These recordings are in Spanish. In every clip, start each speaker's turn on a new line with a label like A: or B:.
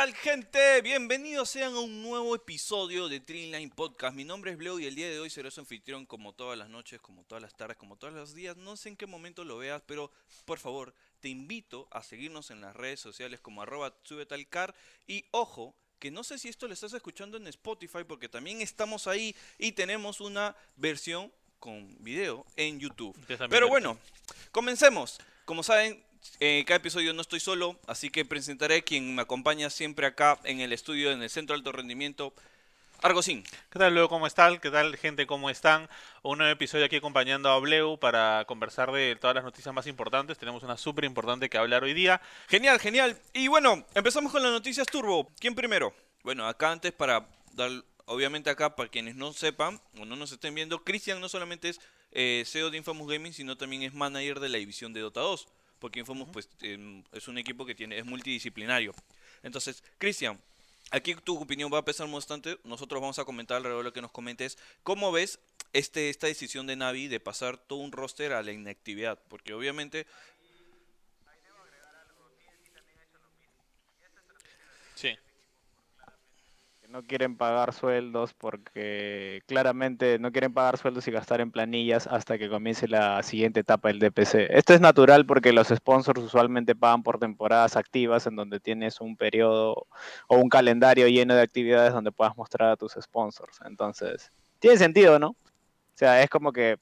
A: ¿Qué tal, gente? Bienvenidos sean a un nuevo episodio de Dreamline Podcast. Mi nombre es Bleu y el día de hoy seré su anfitrión como todas las noches, como todas las tardes, como todos los días. No sé en qué momento lo veas, pero por favor, te invito a seguirnos en las redes sociales como arroba subetalcar. Y ojo, que no sé si esto lo estás escuchando en Spotify, porque también estamos ahí y tenemos una versión con video en YouTube. Pero bueno, comencemos. Como saben, en cada episodio no estoy solo, así que presentaré quien me acompaña siempre acá en el estudio, en el Centro de Alto Rendimiento, Argosín.
B: ¿Qué tal, luego ¿Cómo están? ¿Qué tal, gente? ¿Cómo están? Un nuevo episodio aquí acompañando a Bleu para conversar de todas las noticias más importantes. Tenemos una súper importante que hablar hoy día.
A: Genial, genial. Y bueno, empezamos con las noticias turbo. ¿Quién primero? Bueno, acá antes para dar, obviamente acá para quienes no sepan o no nos estén viendo, Cristian no solamente es eh, CEO de Infamous Gaming, sino también es manager de la división de Dota 2. Porque Infamous pues, em, es un equipo que tiene es multidisciplinario. Entonces, Cristian, Aquí tu opinión va a pesar bastante. Nosotros vamos a comentar alrededor de lo que nos comentes. ¿Cómo ves este, esta decisión de Navi de pasar todo un roster a la inactividad? Porque obviamente...
B: Sí
C: no quieren pagar sueldos porque claramente no quieren pagar sueldos y gastar en planillas hasta que comience la siguiente etapa del DPC. Esto es natural porque los sponsors usualmente pagan por temporadas activas en donde tienes un periodo o un calendario lleno de actividades donde puedas mostrar a tus sponsors. Entonces, tiene sentido, ¿no? O sea, es como que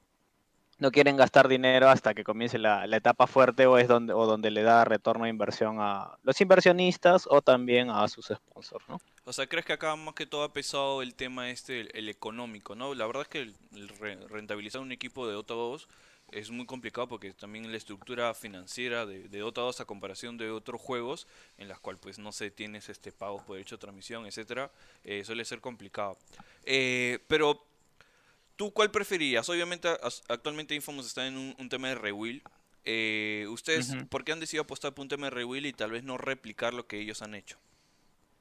C: no quieren gastar dinero hasta que comience la, etapa fuerte o es donde, o donde le da retorno de inversión a los inversionistas o también a sus sponsors, ¿no?
A: O sea, ¿crees que acá más que todo ha pesado el tema este, el, económico, ¿no? La verdad es que el, rentabilizar un equipo de Dota 2 es muy complicado porque también la estructura financiera de, Dota 2 a comparación de otros juegos en las cuales pues no se tienes este pago por hecho de transmisión, etcétera, eh, suele ser complicado. Eh, pero ¿Tú cuál preferías? Obviamente actualmente Infamous está en un, tema de rewill. Eh, ¿Ustedes por qué han decidido apostar por un tema de rewill y tal vez no replicar lo que ellos han hecho?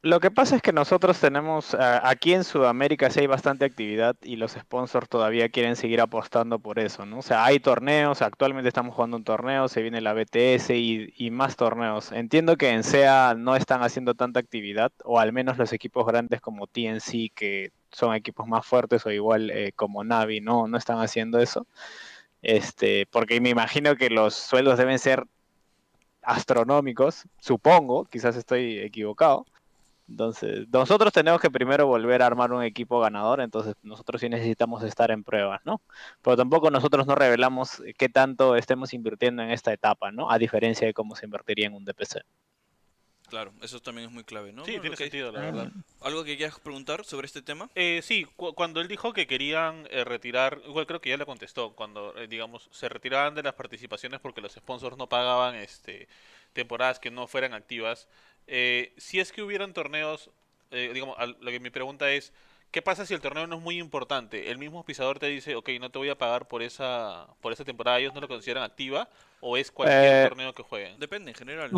C: Lo que pasa es que nosotros tenemos, aquí en Sudamérica sí hay bastante actividad y los sponsors todavía quieren seguir apostando por eso, ¿no? O sea, hay torneos, actualmente estamos jugando un torneo, se viene la BTS y, y, más torneos. Entiendo que en SEA no están haciendo tanta actividad, o al menos los equipos grandes como TNC, que son equipos más fuertes o igual eh, como Navi, no, no están haciendo eso. Este, porque me imagino que los sueldos deben ser astronómicos, supongo, quizás estoy equivocado. Entonces, nosotros tenemos que primero volver a armar un equipo ganador, entonces nosotros sí necesitamos estar en pruebas, ¿no? Pero tampoco nosotros no revelamos qué tanto estemos invirtiendo en esta etapa, ¿no? A diferencia de cómo se invertiría en un DPC.
A: Claro, eso también es muy clave, ¿no?
B: Sí, tiene sentido, la verdad.
A: ¿Algo que quieras preguntar sobre este tema?
B: Eh, sí, cuando él dijo que querían eh, retirar, igual creo que ya le contestó, cuando, eh, digamos, se retiraban de las participaciones porque los sponsors no pagaban este temporadas que no fueran activas, eh, si es que hubieran torneos, digamos, lo que mi pregunta es, ¿qué pasa si el torneo no es muy importante? El mismo pisador te dice, ok, no te voy a pagar por esa, por esa temporada, ellos no lo consideran activa, o es cualquier torneo que jueguen?
A: Depende, en general.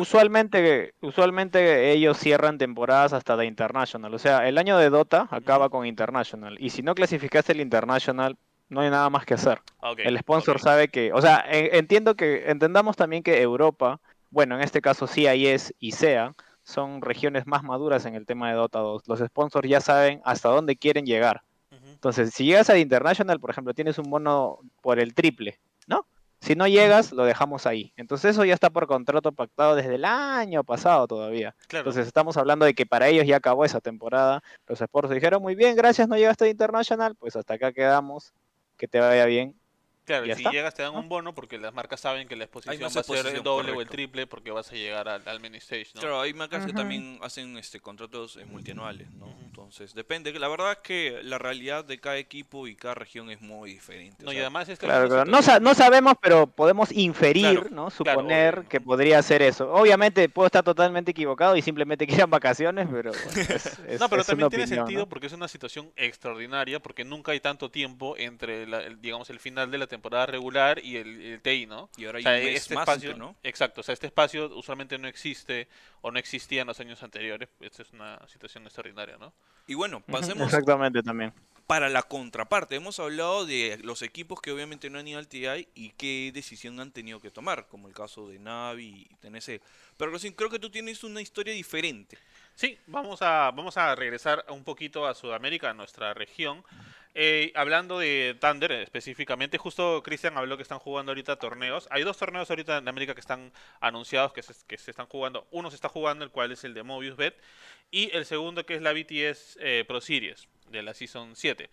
C: Usualmente, usualmente ellos cierran temporadas hasta de International. O sea, el año de Dota acaba con International. Y si no clasificaste el International, no hay nada más que hacer.
B: Ah,
C: el sponsor sabe que. O sea, entiendo que. Entendamos también que Europa, bueno, en este caso CIS y SEA, son regiones más maduras en el tema de Dota 2. Los sponsors ya saben hasta dónde quieren llegar. Entonces, si llegas a International, por ejemplo, tienes un bono por el triple, ¿no? Si no llegas, lo dejamos ahí. Entonces eso ya está por contrato pactado desde el año pasado todavía. Entonces estamos hablando de que para ellos ya acabó esa temporada. Los Sports dijeron, muy bien, gracias, no llegaste a International, pues hasta acá quedamos, que te vaya bien.
B: Claro, y si llegas te dan un bono porque las marcas saben que la exposición va a ser el doble o el triple porque vas a llegar al, al mini stage, ¿no?
A: Claro, hay marcas que también hacen este contratos eh, multianuales, ¿no? Entonces, depende. La verdad es que la realidad de cada equipo y cada región es muy diferente.
B: No, y además
C: claro, No, no, sabemos, pero podemos inferir, ¿no? Suponer que podría ser eso. Obviamente puedo estar totalmente equivocado y simplemente quieran vacaciones, pero...
B: no, pero también tiene sentido porque es una situación extraordinaria porque nunca hay tanto tiempo entre, digamos, el final de la temporada temporada regular y el, TI, ¿no?
A: Y ahora hay este espacio, ¿no?
B: Exacto, o sea, este espacio usualmente no existe o no existía en los años anteriores. Esta es una situación extraordinaria, ¿no?
A: Y bueno, pasemos.
C: Exactamente también.
A: Para la contraparte. Hemos hablado de los equipos que obviamente no han ido al TI y qué decisión han tenido que tomar, como el caso de Navi y TNC. Pero Rocín, creo que tú tienes una historia diferente.
B: Sí, vamos a, vamos a regresar un poquito a Sudamérica, a nuestra región. Eh, hablando de Thunder específicamente, justo Cristian habló que están jugando ahorita torneos. Hay dos torneos ahorita en América que están anunciados que se, que se están jugando. Uno se está jugando, el cual es el de Mobius Bet, y el segundo que es la BTS eh, Pro Series de la Season 7.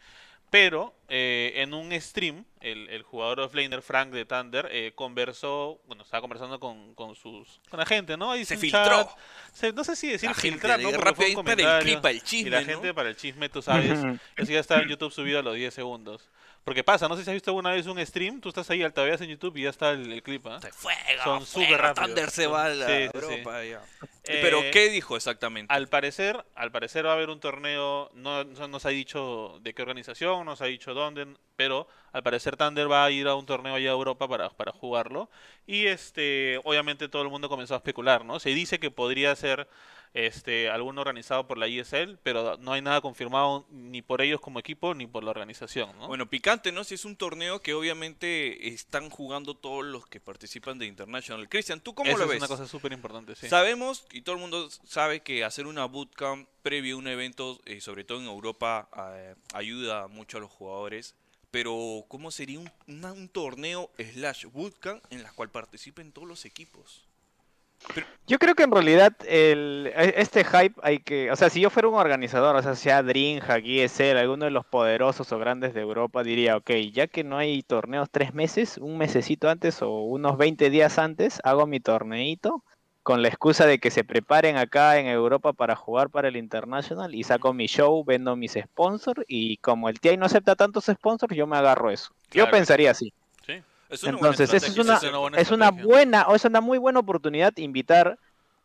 B: Pero eh, en un stream, el, el jugador offlaner Frank de Thunder eh, conversó, bueno, estaba conversando con, con sus con la gente, ¿no? Ahí
A: Se filtró.
B: chat, se- no sé si decir filtrar, ¿no? Porque
A: rápido
B: fue un
A: ahí para el clip, para el
B: y
A: chisme,
B: la
A: ¿no?
B: gente para el chisme, tú sabes. Eso ya está en YouTube subido a los 10 segundos. Porque pasa, no sé si has visto alguna vez un stream, tú estás ahí, altavoz en YouTube y ya está el, el clip, ¿ah?
A: Se fuega,
B: Son súper rápidos.
A: Thunder se va a la
B: Sí, sí, sí.
A: Europa, ya.
B: Eh,
A: Pero, ¿qué dijo exactamente?
B: Al parecer, al parecer va a haber un torneo, no, no nos ha dicho de qué organización, no nos ha dicho dónde, pero al parecer Thunder va a ir a un torneo allá a Europa para, para jugarlo. Y este, obviamente todo el mundo comenzó a especular, ¿no? Se dice que podría ser este alguno organizado por la ISL, pero no hay nada confirmado ni por ellos como equipo ni por la organización, ¿no?
A: Bueno, picante, ¿no? Si es un torneo que obviamente están jugando todos los que participan de International. Cristian, ¿tú cómo
B: Eso
A: lo
B: es
A: ves?
B: una cosa súper importante, sí.
A: Sabemos, y todo el mundo sabe que hacer una bootcamp previo a un evento, eh, sobre todo en Europa, eh, ayuda mucho a los jugadores. Pero, ¿cómo sería un, una- un torneo slash bootcamp en la cual participen todos los equipos?
C: Yo creo que en realidad el, e- este hype hay que, o sea, si yo fuera un organizador, o sea, sea Dreamhack, ESL, alguno de los poderosos o grandes de Europa, diría, ok, ya que no hay torneos tres meses, un mesecito antes o unos 20 días antes, hago mi torneito con la excusa de que se preparen acá en Europa para jugar para el International y saco mi show, vendo mis sponsors y como el TI no acepta tantos sponsors, yo me agarro eso. Yo pensaría así.
A: Es una buena
C: Entonces, eso es una,
B: es una buena
C: es una
B: estrategia.
C: buena, o es una muy buena oportunidad invitar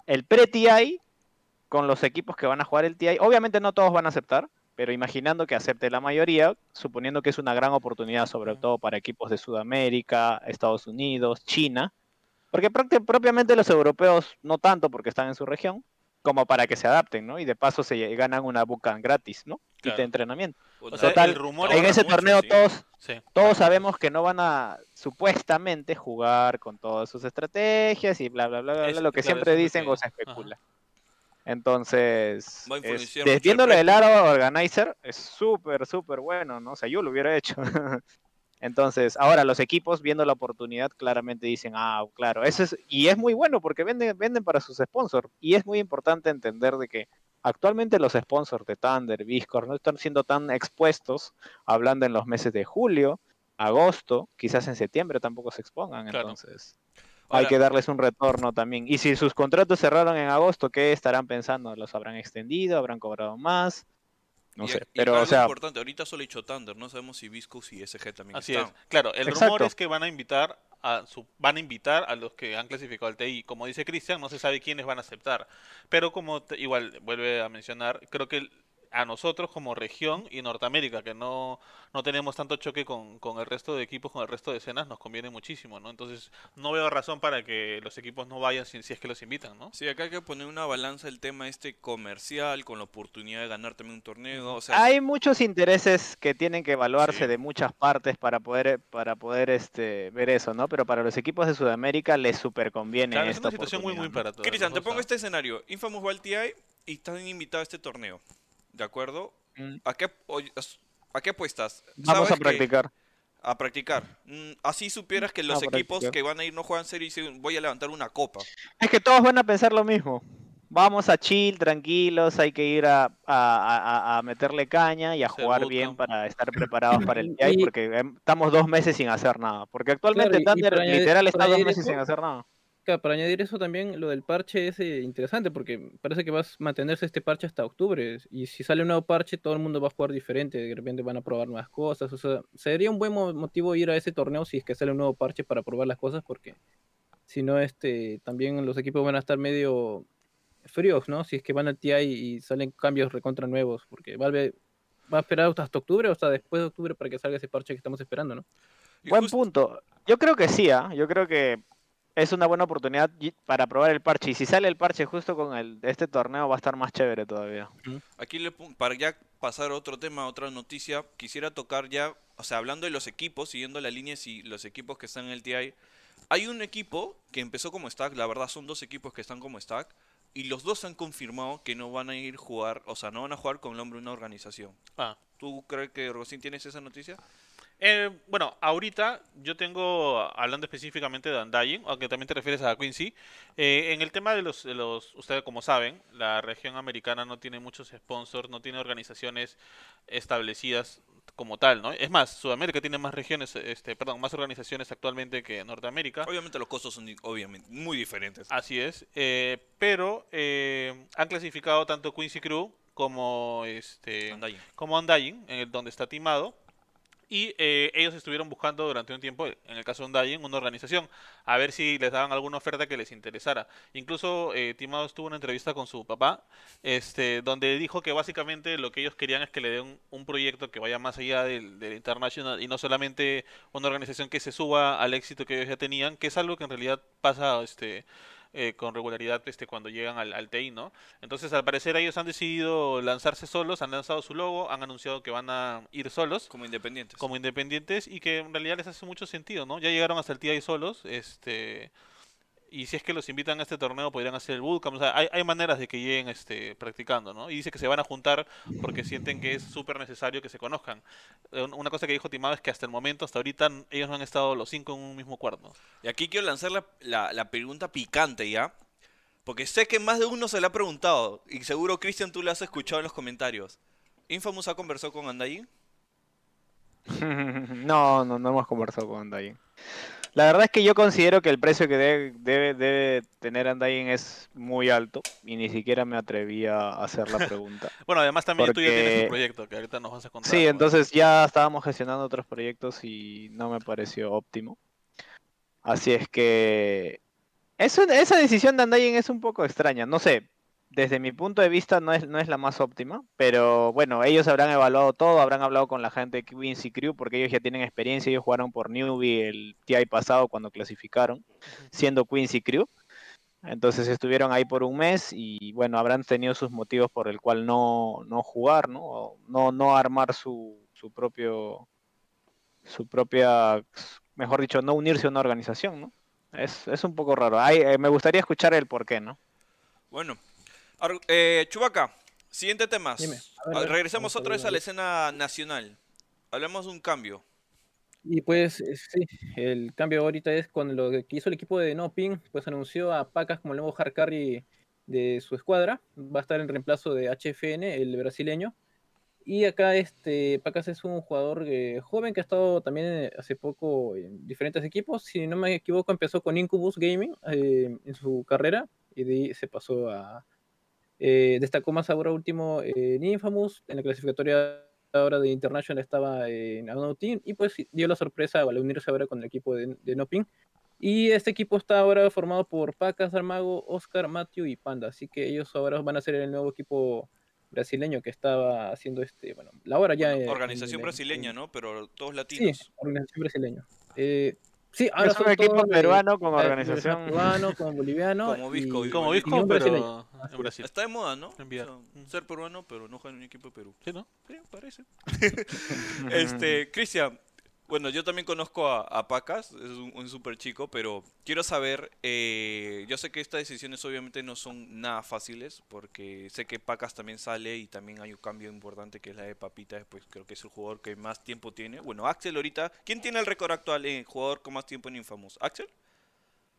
C: el pre-TI con los equipos que van a jugar el TI. Obviamente no todos van a aceptar, pero imaginando que acepte la mayoría, suponiendo que es una gran oportunidad, sobre todo para equipos de Sudamérica, Estados Unidos, China, porque propiamente los europeos no tanto porque están en su región, como para que se adapten, ¿no? Y de paso se ganan una bootcamp gratis, ¿no? Y de entrenamiento.
B: Sea,
C: Total,
B: el rumor
C: En ese
A: mucho,
C: torneo
A: sí.
C: todos
B: Sí.
C: todos sabemos que no van a supuestamente jugar con todas sus estrategias y bla bla bla bla,
B: Es-
C: bla, lo que
B: claro,
C: siempre
B: eso
C: dicen o se especula. Entonces, es-
A: influenciar
C: des-
A: mucho el
C: viéndolo del lado organizer es súper súper bueno, ¿no? O sea, yo lo hubiera hecho. Entonces, ahora los equipos viendo la oportunidad claramente dicen, ah, claro, eso es y es muy bueno porque venden venden para sus sponsors y es muy importante entender de que actualmente los sponsors de Thunder, Discord no están siendo tan expuestos hablando en los meses de julio, agosto, quizás en septiembre tampoco se expongan,
B: Claro.
C: entonces hay que darles un retorno también. Y si sus contratos cerraron en agosto, ¿qué estarán pensando? ¿Los habrán extendido? ¿Habrán cobrado más? No
A: y-
C: sé,
A: y
C: pero o sea,
A: importante, ahorita solo he dicho Thunder, no sabemos si Viscos y SG también
B: Así
A: están.
B: es. Claro, el rumor
C: Exacto.
B: es que van a invitar a su, van a invitar a los que han clasificado al TI. Como dice Cristian, no se sabe quiénes van a aceptar. Pero como te- igual vuelve a mencionar, creo que el- a nosotros como región y Norteamérica, que no, no tenemos tanto choque con, con el resto de equipos, con el resto de escenas, nos conviene muchísimo, ¿no? Entonces, no veo razón para que los equipos no vayan si, si es que los invitan, ¿no?
A: Sí, acá hay que poner una balanza el tema este comercial con la oportunidad de ganar también un torneo. O sea,
C: hay muchos intereses que tienen que evaluarse
A: Sí.
C: de muchas partes para poder para poder este ver eso, ¿no? Pero para los equipos de Sudamérica les super conviene
B: Claro, es
C: esta
B: una situación muy, muy para todos.
A: Cristian, te pongo este escenario. Infamous al TI y están invitados a este torneo. ¿De acuerdo?
C: Mm,
A: ¿A qué, ¿A qué apuestas?
C: Vamos a
A: que-
C: practicar.
A: a practicar. Mm, Así supieras que los
C: A
A: equipos
C: practicar.
A: que van a ir no juegan serio y dicen voy a levantar una copa.
C: Es que todos van a pensar lo mismo. Vamos a chill, tranquilos, hay que ir a, a- a- a meterle caña y a jugar bien para estar preparados para el TI,
D: Y-
C: porque em, estamos dos meses sin hacer nada. Porque actualmente
D: Claro, y- y
C: Thunder
D: para añadir-
C: literal está dos meses
D: eso,
C: sin hacer nada.
D: Claro, para añadir eso también, lo del parche es eh, interesante porque parece que va a mantenerse este parche hasta octubre. Y si sale un nuevo parche, todo el mundo va a jugar diferente. De repente van a probar nuevas cosas. O sea, sería un buen mo- motivo ir a ese torneo si es que sale un nuevo parche para probar las cosas porque si no, este, también los equipos van a estar medio fríos, ¿no? Si es que van al TI y salen cambios recontra nuevos. Porque Valve va a esperar hasta octubre o hasta después de octubre para que salga ese parche que estamos esperando, ¿no?
C: Buen punto. Yo creo que sí, ¿ah? Yo creo que es una buena oportunidad para probar el parche. Y si sale el parche justo con el este torneo va a estar más chévere todavía.
A: Aquí le para ya pasar a otro tema, a otra noticia, quisiera tocar ya, o sea, hablando de los equipos, siguiendo la línea y los equipos que están en el TI. Hay un equipo que empezó como stack, la verdad son dos equipos que están como stack, y los dos han confirmado que no van a ir jugar, o sea, no van a jugar con el nombre de una organización.
B: Ah.
A: ¿Tú crees que Rosín tienes esa noticia?
B: Eh, bueno, ahorita yo tengo, hablando específicamente de Undying, aunque también te refieres a Quincy, eh, en el tema de los, de los, ustedes como saben, la región americana no tiene muchos sponsors, no tiene organizaciones establecidas como tal, ¿no? Es más, Sudamérica tiene más regiones, este, perdón, más organizaciones actualmente que Norteamérica.
A: Obviamente los costos son obviamente muy diferentes.
B: Así es, eh, pero eh, han clasificado tanto Quincy Crew como este
A: Undying.
B: como Undying, en el donde está timado. Y eh, ellos estuvieron buscando durante un tiempo, en el caso de Undying, una organización, a ver si les daban alguna oferta que les interesara. Incluso eh, Timado estuvo en una entrevista con su papá, este, donde dijo que básicamente lo que ellos querían es que le den un proyecto que vaya más allá del, del International y no solamente una organización que se suba al éxito que ellos ya tenían, que es algo que en realidad pasa este, eh, con regularidad este, cuando llegan al, al TI, ¿no? Entonces, al parecer, ellos han decidido lanzarse solos, han lanzado su logo, han anunciado que van a ir solos
A: Como independientes.
B: como independientes y que en realidad les hace mucho sentido, ¿no? Ya llegaron hasta el TI solos, este y si es que los invitan a este torneo podrían hacer el bootcamp, o sea, hay, hay maneras de que lleguen este practicando, ¿no? Y dice que se van a juntar porque sienten que es súper necesario que se conozcan. Eh, un- Una cosa que dijo Timado es que hasta el momento, hasta ahorita, ellos no han estado los cinco en un mismo cuarto.
A: Y aquí quiero lanzar la, la- la pregunta picante, ¿ya? Porque sé que más de uno se la ha preguntado. Y seguro, Cristian, tú la has escuchado en los comentarios. ¿Infamous ha conversado con Undying?
C: no, no, no hemos conversado con Undying. La verdad es que yo considero que el precio que debe, debe, debe tener Undying es muy alto y ni siquiera me atreví a hacer la pregunta.
B: Bueno, además también tú ya tienes
C: Porque-
B: tu proyecto, que ahorita nos vas a contar.
C: Sí, entonces ya estábamos gestionando otros proyectos y no me pareció óptimo. Así es que es un- esa decisión de Undying es un poco extraña. No sé, desde mi punto de vista no es, no es la más óptima, pero bueno, ellos habrán evaluado todo, habrán hablado con la gente de Quincy Crew porque ellos ya tienen experiencia, ellos jugaron por Newbie el TI pasado cuando clasificaron, siendo Quincy Crew. Entonces estuvieron ahí por un mes y bueno, habrán tenido sus motivos por el cual no, no jugar, ¿no? O no, no armar su, su propio, su propia, mejor dicho, no unirse a una organización, ¿no? Es, es un poco raro. Eh, me gustaría escuchar el por qué, ¿no?
A: Bueno. Eh, Chubaca, siguiente tema. Regresamos otra vez
D: a
A: la escena nacional. Hablamos de un cambio.
D: Y pues eh, sí, el cambio ahorita es con lo que hizo el equipo de No Ping, pues anunció a Pacas como el nuevo hard carry de su escuadra. Va a estar en reemplazo de HFN, el brasileño. Y acá este Pacas es un jugador eh, joven que ha estado también eh, hace poco en diferentes equipos. Si no me equivoco, empezó con Incubus Gaming eh, en su carrera y de ahí se pasó a... eh, destacó más ahora último en Infamous, en la clasificatoria ahora de International estaba en Unknown Team y pues dio la sorpresa al unirse ahora con el equipo de, de Noping. Y este equipo está ahora formado por Pacas, Armago, Oscar, Matthew y Panda. Así que ellos ahora van a ser el nuevo equipo brasileño que estaba haciendo este, bueno, la hora ya.
A: Bueno,
D: en-
A: organización
D: en-
A: brasileña,
D: en-
A: ¿no? Pero todos
D: Sí,
A: latinos.
D: organización brasileña. Sí, ahora
C: Es un equipo peruano
D: eh,
C: organización.
D: peruano, como boliviano.
A: Como Visco,
D: y-
B: Como Visco, pero en Brasil.
A: Está de moda, ¿no? O sea, ser peruano, pero no jugar en un equipo de Perú.
B: Sí, ¿no?
A: Sí, parece. Este, Cristian, bueno, yo también conozco a, a Pacas, es un, un súper chico, pero quiero saber, eh, yo sé que estas decisiones obviamente no son nada fáciles, porque sé que Pacas también sale y también hay un cambio importante que es la de Papita, pues creo que es el jugador que más tiempo tiene. Bueno, Axel ahorita, ¿quién tiene el récord actual en jugador con más tiempo en Infamous? ¿Axel?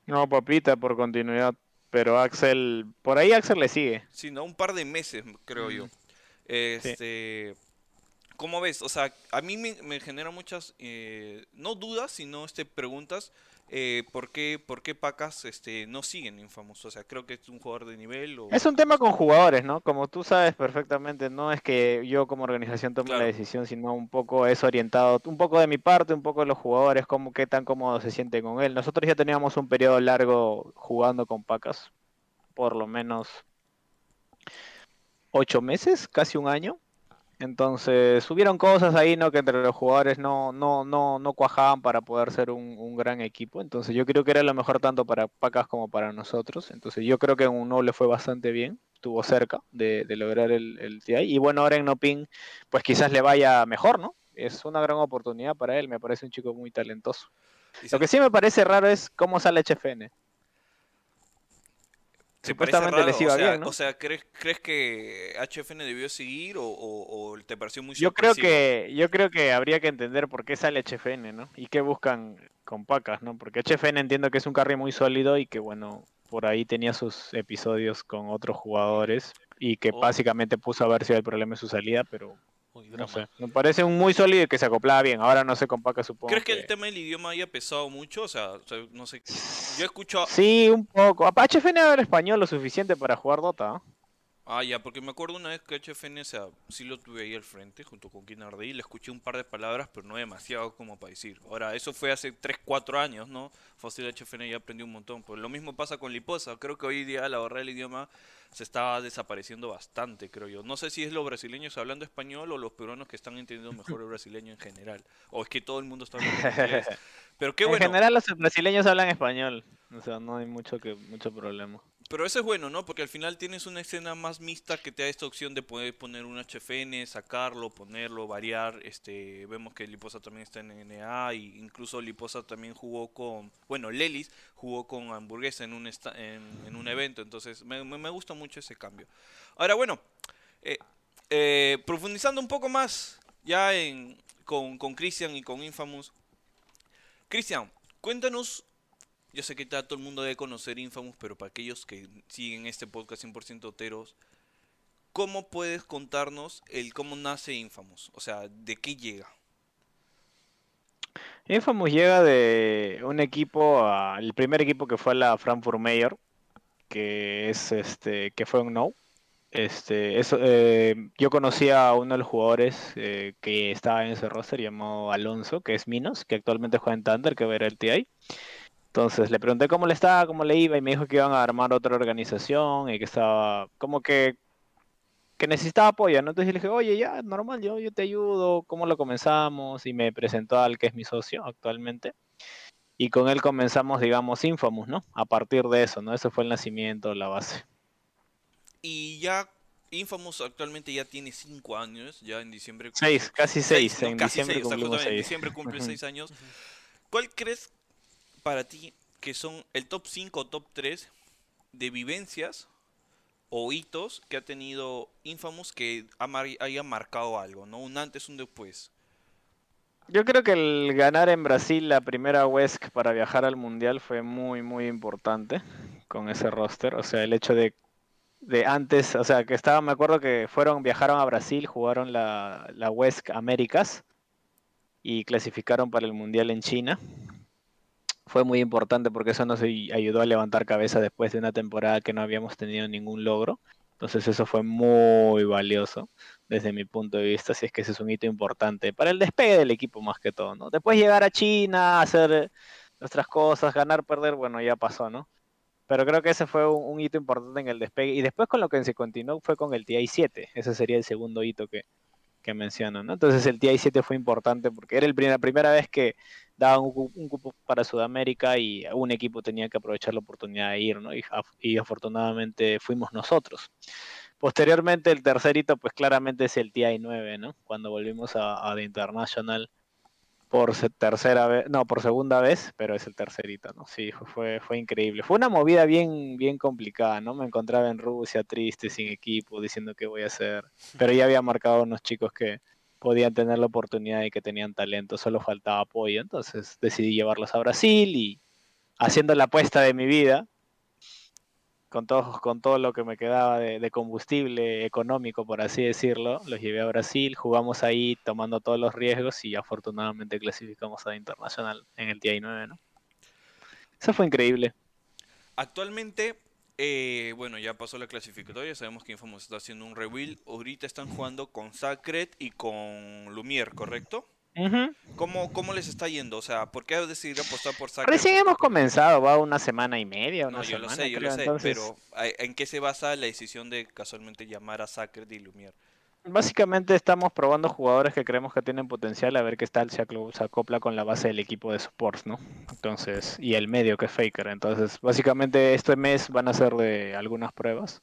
C: No, papita, por continuidad. Pero Axel, por ahí Axel le sigue.
A: Sí, no, un par de meses, creo yo. Este, ¿cómo ves? O sea, a mí me, me genera muchas, eh, no dudas, sino este, preguntas. Eh, ¿por, qué, ¿Por qué Pacas este, no siguen Infamous? O sea, creo que es un jugador de nivel. O...
C: Es un tema con jugadores, ¿no? Como tú sabes perfectamente, no es que yo como organización tome
A: Claro.
C: la decisión, sino un poco es orientado, un poco de mi parte, un poco de los jugadores, cómo qué tan cómodos se sienten con él. Nosotros ya teníamos un periodo largo jugando con Pacas, por lo menos ocho meses, casi un año. Entonces, hubieron cosas ahí, ¿no? Que entre los jugadores no, no, no, no cuajaban para poder ser un, un gran equipo. Entonces, yo creo que era lo mejor tanto para Pacas como para nosotros. Entonces, yo creo que en uno le fue bastante bien. Estuvo cerca de, de lograr el, el TI. Y bueno, ahora en Nopin, pues quizás le vaya mejor, ¿no? Es una gran oportunidad para él. Me parece un chico muy talentoso. Lo que sí me parece raro es cómo sale HFN.
A: ¿Te parece
C: supuestamente les iba
A: o sea,
C: bien, ¿no?
A: O sea, ¿crees, ¿crees que HFN debió seguir o, o- o te pareció muy
C: Yo creo que yo creo que habría que entender por qué sale HFN, ¿no? Y qué buscan con Pacas, ¿no? Porque HFN entiendo que es un carry muy sólido y que bueno, por ahí tenía sus episodios con otros jugadores y que
B: Oh.
C: básicamente puso a ver si hay problema en su salida, pero
B: Uy,
C: no
B: drama.
C: sé. Me parece un muy sólido y que se acoplaba bien. Ahora no sé con Pacas supongo.
A: ¿Crees que el tema del idioma haya pesado mucho? O sea, o sea, no sé. Yo escucho.
C: Sí, un poco. Ah, HFN habla español lo suficiente para jugar Dota. ¿ah?
A: Ah, ya, porque me acuerdo una vez que HFN, o sea, sí lo tuve ahí al frente junto con Kinardi y le escuché un par de palabras, pero no demasiado como para decir. Ahora, eso fue hace 3, 4 años, ¿no? Fácil HFN ya aprendió un montón. Pues lo mismo pasa con Liposa. Creo que hoy día la barrera del idioma se está desapareciendo bastante, creo yo. No sé si es los brasileños hablando español o los peruanos que están entendiendo mejor el brasileño en general. O es que todo el mundo está hablando inglés. Pero qué
C: en
A: bueno.
C: general los brasileños hablan español. O sea, no hay mucho que mucho problema.
A: Pero eso es bueno, ¿no? Porque al final tienes una escena más mixta que te da esta opción de poder poner un HFN, sacarlo, ponerlo, variar. Este, vemos que Liposa también está en NA y incluso Liposa también jugó con, bueno, Lelis jugó con Hamburguesa en un en, en un evento, entonces me, me- gusta mucho ese cambio. Ahora, bueno, eh, eh, profundizando un poco más ya en con con Christian y con Infamous. Cristian, cuéntanos yo sé que todo el mundo debe conocer Infamous, pero para aquellos que siguen este podcast 100% oteros, ¿cómo puedes contarnos el cómo nace Infamous? O sea, ¿de qué llega?
C: Infamous llega de un equipo, a- el primer equipo que fue a la Frankfurt Mayor, que es este, que fue un no. Este, eso, eh, yo conocí a uno de los jugadores eh, que estaba en ese roster llamado Alonso, que es Minos, que actualmente juega en Thunder, que era el TI. Entonces le pregunté cómo le estaba, cómo le iba, y me dijo que iban a armar otra organización y que estaba como que, que necesitaba apoyo, ¿no? Entonces le dije, oye, ya, normal, yo, yo te ayudo, ¿cómo lo comenzamos? Y me presentó al que es mi socio actualmente. Y con él comenzamos, digamos, Infamous, ¿no? A partir de eso, ¿no? Ese fue el nacimiento, la base.
A: Y ya Infamous actualmente ya tiene 5 años, ya en diciembre.
C: Seis, casi seis.
A: ¿no?
C: En
A: Casi
C: diciembre
A: seis, o sea, en
C: seis.
A: diciembre cumple
C: Ujú.
A: 6 años. ¿Cuál crees para ti que son el top 5 o top 3 de vivencias o hitos que ha tenido Infamous que haya marcado algo, ¿no? Un antes, un después.
C: Yo creo que el ganar en Brasil la primera WESC para viajar al Mundial fue muy, muy importante con ese roster. O sea, el hecho de, de antes, o sea, que estaba, me acuerdo que fueron, viajaron a Brasil, jugaron la, la WESC Américas y clasificaron para el Mundial en China. Fue muy importante porque eso nos ay- ayudó a levantar cabeza después de una temporada que no habíamos tenido ningún logro. Entonces eso fue muy valioso desde mi punto de vista, si es que ese es un hito importante para el despegue del equipo más que todo, ¿no? Después llegar a China, hacer nuestras cosas, ganar, perder, bueno, ya pasó, ¿no? Pero creo que ese fue un, un hito importante en el despegue. Y después con lo que se continuó fue con el TI-7. Ese sería el segundo hito que, que menciono, ¿no? Entonces el TI-7 fue importante porque era el pri- la primera vez que daban un, un cupo para Sudamérica y un equipo tenía que aprovechar la oportunidad de ir, ¿no? Y afortunadamente fuimos nosotros. Posteriormente el tercer hito pues claramente es el TI-9, ¿no? Cuando volvimos a, a The International por tercera vez, no, por segunda vez, pero es el tercer hito, ¿no? Sí, fue- fue, fue increíble. Fue una movida bien, bien complicada, ¿no? Me encontraba en Rusia triste, sin equipo, diciendo qué voy a hacer. Pero ya había marcado unos chicos que podían tener la oportunidad y que tenían talento, solo faltaba apoyo. Entonces decidí llevarlos a Brasil y haciendo la apuesta de mi vida, con todo, con todo lo que me quedaba de, de combustible económico, por así decirlo, los llevé a Brasil, jugamos ahí tomando todos los riesgos y afortunadamente clasificamos a Internacional en el TI9, ¿no? Eso fue increíble.
A: Actualmente, eh, bueno, ya pasó la clasificatoria, sabemos que Infamous está haciendo un rebuild. Ahorita están jugando con Sacred y con Lumiere, ¿correcto?
C: Ujú.
A: ¿Cómo, ¿Cómo les está yendo? O sea, ¿por qué decidir apostar por Sacred?
C: Recién hemos comenzado, va una semana y media, una
A: No, yo
C: semana,
A: lo sé, yo lo
C: creo,
A: sé,
C: entonces-
A: pero ¿a- ¿en qué se basa la decisión de casualmente llamar a Sacred y Lumiere?
C: Básicamente estamos probando jugadores que creemos que tienen potencial a ver qué tal se acopla con la base del equipo de supports, ¿no? Entonces, y el medio que es Faker. Entonces, básicamente este mes van a ser de algunas pruebas.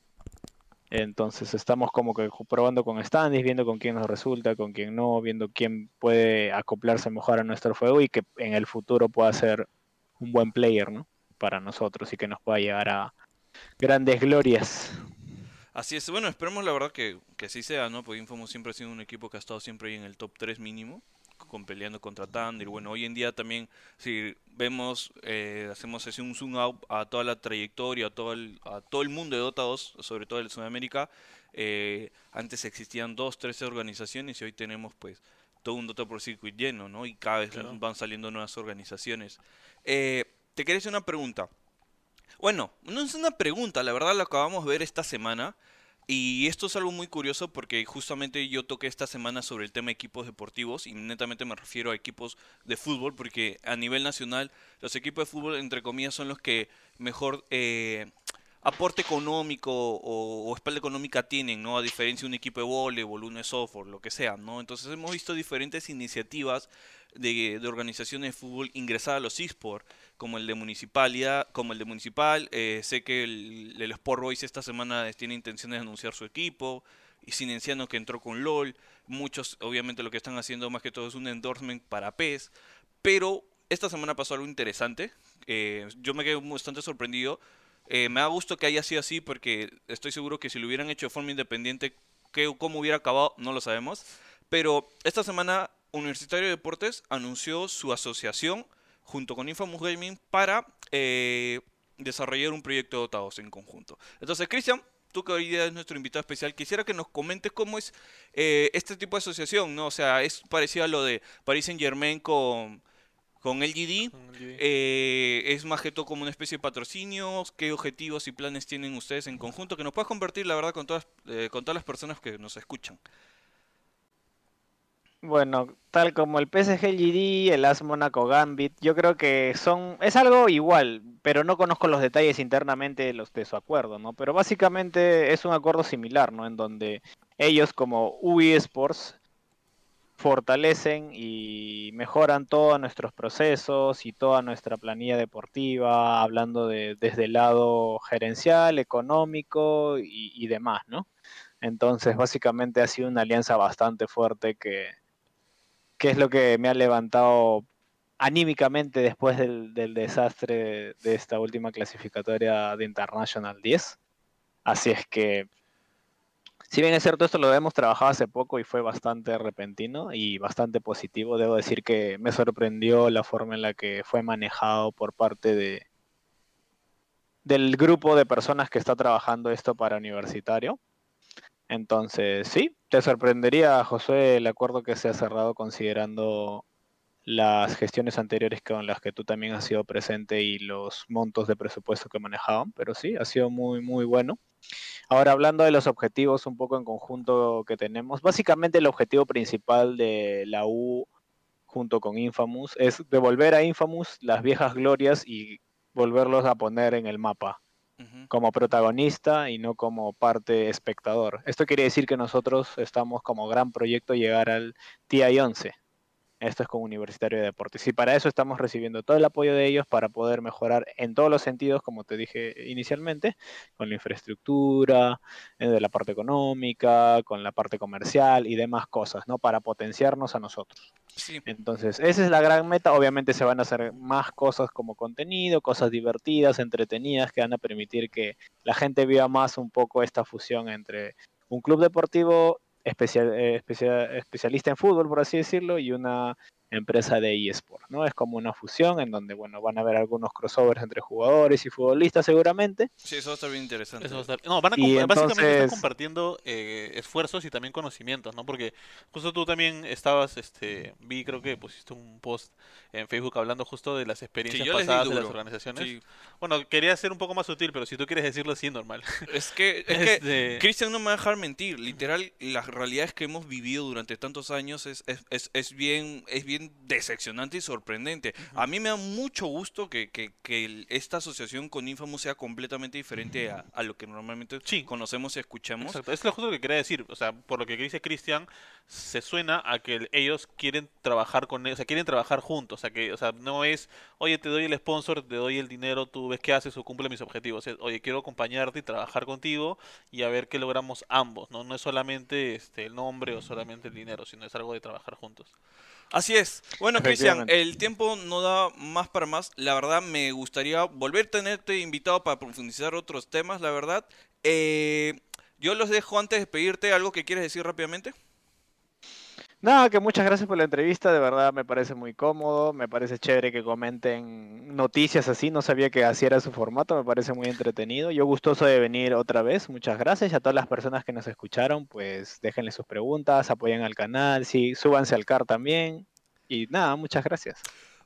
C: Entonces estamos como que probando con standis, viendo con quién nos resulta, con quién no, viendo quién puede acoplarse mejor a nuestro juego y que en el futuro pueda ser un buen player, ¿no? Para nosotros y que nos pueda llevar a grandes glorias.
A: Así es, bueno, esperemos la verdad que, que así sea, ¿no? Porque Infamous siempre ha sido un equipo que ha estado siempre ahí en el top 3 mínimo, con peleando contra Thunder. Bueno, hoy en día también, si vemos, eh, hacemos así un zoom out a toda la trayectoria, a todo el, a todo el mundo de Dota 2, sobre todo en Sudamérica, eh, antes existían dos, tres organizaciones y hoy tenemos pues todo un Dota por Circuit lleno, ¿no? Y cada vez
B: Claro.
A: van saliendo nuevas organizaciones. Eh, te quería hacer una pregunta. Bueno, no es una pregunta, la verdad lo acabamos de ver esta semana. Y esto es algo muy curioso porque justamente yo toqué esta semana sobre el tema de equipos deportivos y netamente me refiero a equipos de fútbol porque a nivel nacional los equipos de fútbol entre comillas son los que mejor eh, aporte económico o, o espalda económica tienen, ¿no? A diferencia de un equipo de voleibol, uno de software, lo que sea, ¿no? Entonces hemos visto diferentes iniciativas de, de organizaciones de fútbol ingresar a los eSports como el de municipalidad, como el de municipal. eh, sé que el, el Sport Boys esta semana tiene intenciones de anunciar su equipo. Y Cinenciano que entró con LOL. Muchos, obviamente, lo que están haciendo más que todo es un endorsement para PES. Pero esta semana pasó algo interesante. eh, yo me quedé bastante sorprendido. Eh, me da gusto que haya sido así porque estoy seguro que si lo hubieran hecho de forma independiente, cómo hubiera acabado, no lo sabemos. Pero esta semana Universitario de Deportes anunció su asociación junto con Infamous Gaming para eh, desarrollar un proyecto de Dota 2 en conjunto. Entonces, Cristian, tú que hoy día es nuestro invitado especial, quisiera que nos comentes cómo es eh, este tipo de asociación, ¿no? O sea, es parecido a lo de Paris Saint Germain con, con LGD. Eh, es más que todo como una especie de patrocinio. ¿Qué objetivos y planes tienen ustedes en conjunto? Que nos puedas compartir, la verdad, con todas, eh, con todas las personas que nos escuchan.
C: Bueno, tal como el PSG GD, el AS Monaco Gambit, yo creo que son es algo igual, pero no conozco los detalles internamente de los de su acuerdo, ¿no? Pero básicamente es un acuerdo similar, ¿no? En donde ellos como UI Sports fortalecen y mejoran todos nuestros procesos y toda nuestra planilla deportiva, hablando de desde el lado gerencial, económico y, demás, ¿no? Entonces, básicamente ha sido una alianza bastante fuerte que, que es lo que me ha levantado anímicamente después del, del desastre de esta última clasificatoria de International 10. Así es que, si bien es cierto, esto lo hemos trabajado hace poco y fue bastante repentino y bastante positivo, debo decir que me sorprendió la forma en la que fue manejado por parte de del grupo de personas que está trabajando esto para universitario. Entonces, sí, te sorprendería, Josué, el acuerdo que se ha cerrado considerando las gestiones anteriores con las que tú también has sido presente y los montos de presupuesto que manejaban, pero sí, ha sido muy, muy bueno. Ahora, hablando de los objetivos un poco en conjunto que tenemos, básicamente el objetivo principal de la U junto con Infamous es devolver a Infamous las viejas glorias y volverlos a poner en el mapa como protagonista y no como parte espectador. Esto quiere decir que nosotros estamos como gran proyecto llegar al TI 11. Esto es como Universitario de Deportes. Y para eso estamos recibiendo todo el apoyo de ellos para poder mejorar en todos los sentidos, como te dije inicialmente, con la infraestructura, eh, de la parte económica, con la parte comercial y demás cosas, ¿no? Para potenciarnos a nosotros.
A: Sí.
C: Entonces, esa es la gran meta. Obviamente se van a hacer más cosas como contenido, cosas divertidas, entretenidas, que van a permitir que la gente viva más un poco esta fusión entre un club deportivo especial, eh, especia- especialista en fútbol, por así decirlo, y una empresa de eSport, ¿no? Es como una fusión en donde, bueno, van a haber algunos crossovers entre jugadores y futbolistas seguramente.
A: Sí, eso va a estar bien interesante.
B: Eso va a estar- No, van a
C: Y
B: básicamente están compartiendo eh, esfuerzos y también conocimientos, ¿no? Porque justo tú también estabas, este, vi creo que pusiste un post en Facebook hablando justo de las experiencias pasadas de las organizaciones.
A: Sí.
B: Bueno, quería ser un poco más sutil, pero si tú quieres decirlo así, normal.
A: Es que, es que
B: Este,
A: Cristian no me va a dejar mentir. Literal, las realidades que hemos vivido durante tantos años es, es, es, es bien, es bien bien decepcionante y sorprendente. A mí me da mucho gusto que, que- esta asociación con Infamous sea completamente diferente a, a lo que normalmente
B: Sí.
A: conocemos y escuchamos.
B: Exacto, es lo justo que quería decir. O sea, por lo que dice Cristian, se suena a que ellos quieren trabajar con ellos, o sea, quieren trabajar juntos. O sea, que, o sea, no es, oye, te doy el sponsor, te doy el dinero, tú ves qué haces o cumple mis objetivos. Oye, quiero acompañarte y trabajar contigo y a ver qué logramos ambos, ¿no? No es solamente este, el nombre o solamente el dinero, sino es algo de trabajar juntos.
A: Así es. Bueno, Cristian, el tiempo no da más para más. La verdad, me gustaría volver a tenerte invitado para profundizar otros temas, la verdad. Eh, yo los dejo antes de pedirte algo que quieres decir rápidamente.
C: Nada, que muchas gracias por la entrevista, de verdad me parece muy cómodo, me parece chévere que comenten noticias así, no sabía que así era su formato, me parece muy entretenido. Yo gustoso de venir otra vez, muchas gracias y a todas las personas que nos escucharon, pues déjenle sus preguntas, apoyen al canal, sí, súbanse al CAR también y nada, muchas gracias.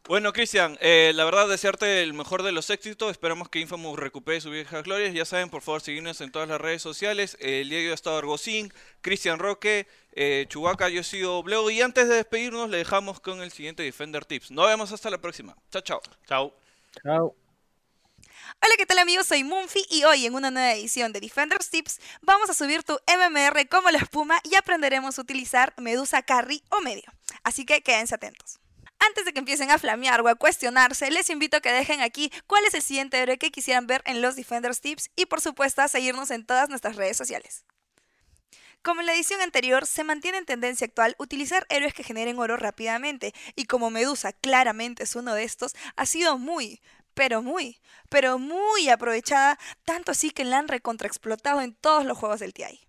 A: Bueno, Cristian, eh, la verdad, desearte el mejor de los éxitos. Esperamos que Infamous recupere sus viejas glorias. Ya saben, por favor, seguirnos en todas las redes sociales. El Diego ha estado Argocín, Cristian Roque, eh, Chubaca, yo he sido Bleo. Y antes de despedirnos, le dejamos con el siguiente Defender Tips. Nos vemos hasta la próxima. Chao, chao.
B: Chao.
D: Chao.
E: Hola, ¿qué tal amigos? Soy Munfi y hoy en una nueva edición de Defenders Tips vamos a subir tu MMR como la espuma y aprenderemos a utilizar Medusa Carry o medio. Así que quédense atentos. Antes de que empiecen a flamear o a cuestionarse, les invito a que dejen aquí cuál es el siguiente héroe que quisieran ver en los Defenders Tips y por supuesto a seguirnos en todas nuestras redes sociales. Como en la edición anterior, se mantiene en tendencia actual utilizar héroes que generen oro rápidamente, y como Medusa claramente es uno de estos, ha sido muy, pero muy, pero muy aprovechada, tanto así que la han recontraexplotado en todos los juegos del TI.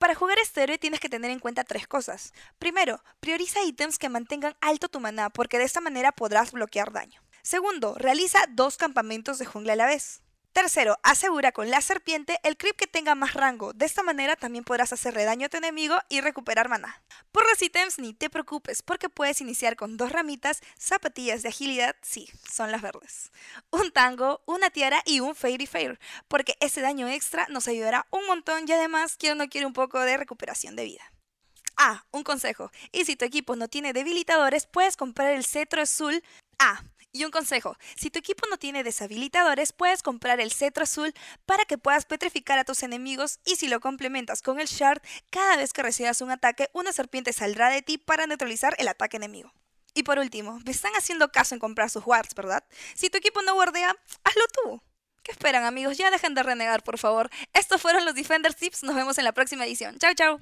E: Para jugar este héroe tienes que tener en cuenta tres cosas. Primero, prioriza ítems que mantengan alto tu maná, porque de esta manera podrás bloquear daño. Segundo, realiza dos campamentos de jungla a la vez. Tercero, asegura con la serpiente el creep que tenga más rango. De esta manera también podrás hacerle daño a tu enemigo y recuperar maná. Por los ítems ni te preocupes porque puedes iniciar con dos ramitas, zapatillas de agilidad, sí, son las verdes. Un tango, una tiara y un fairy fair, porque ese daño extra nos ayudará un montón y además quien no quiere un poco de recuperación de vida. Ah, un consejo. Y si tu equipo no tiene debilitadores, puedes comprar el cetro azul. Ah, y un consejo. Si tu equipo no tiene deshabilitadores, puedes comprar el cetro azul para que puedas petrificar a tus enemigos y si lo complementas con el shard, cada vez que recibas un ataque, una serpiente saldrá de ti para neutralizar el ataque enemigo. Y por último, me están haciendo caso en comprar sus wards, ¿verdad? Si tu equipo no guardea, hazlo tú. ¿Qué esperan amigos? Ya dejen de renegar, por favor. Estos fueron los Defender Tips. Nos vemos en la próxima edición. Chao, chao.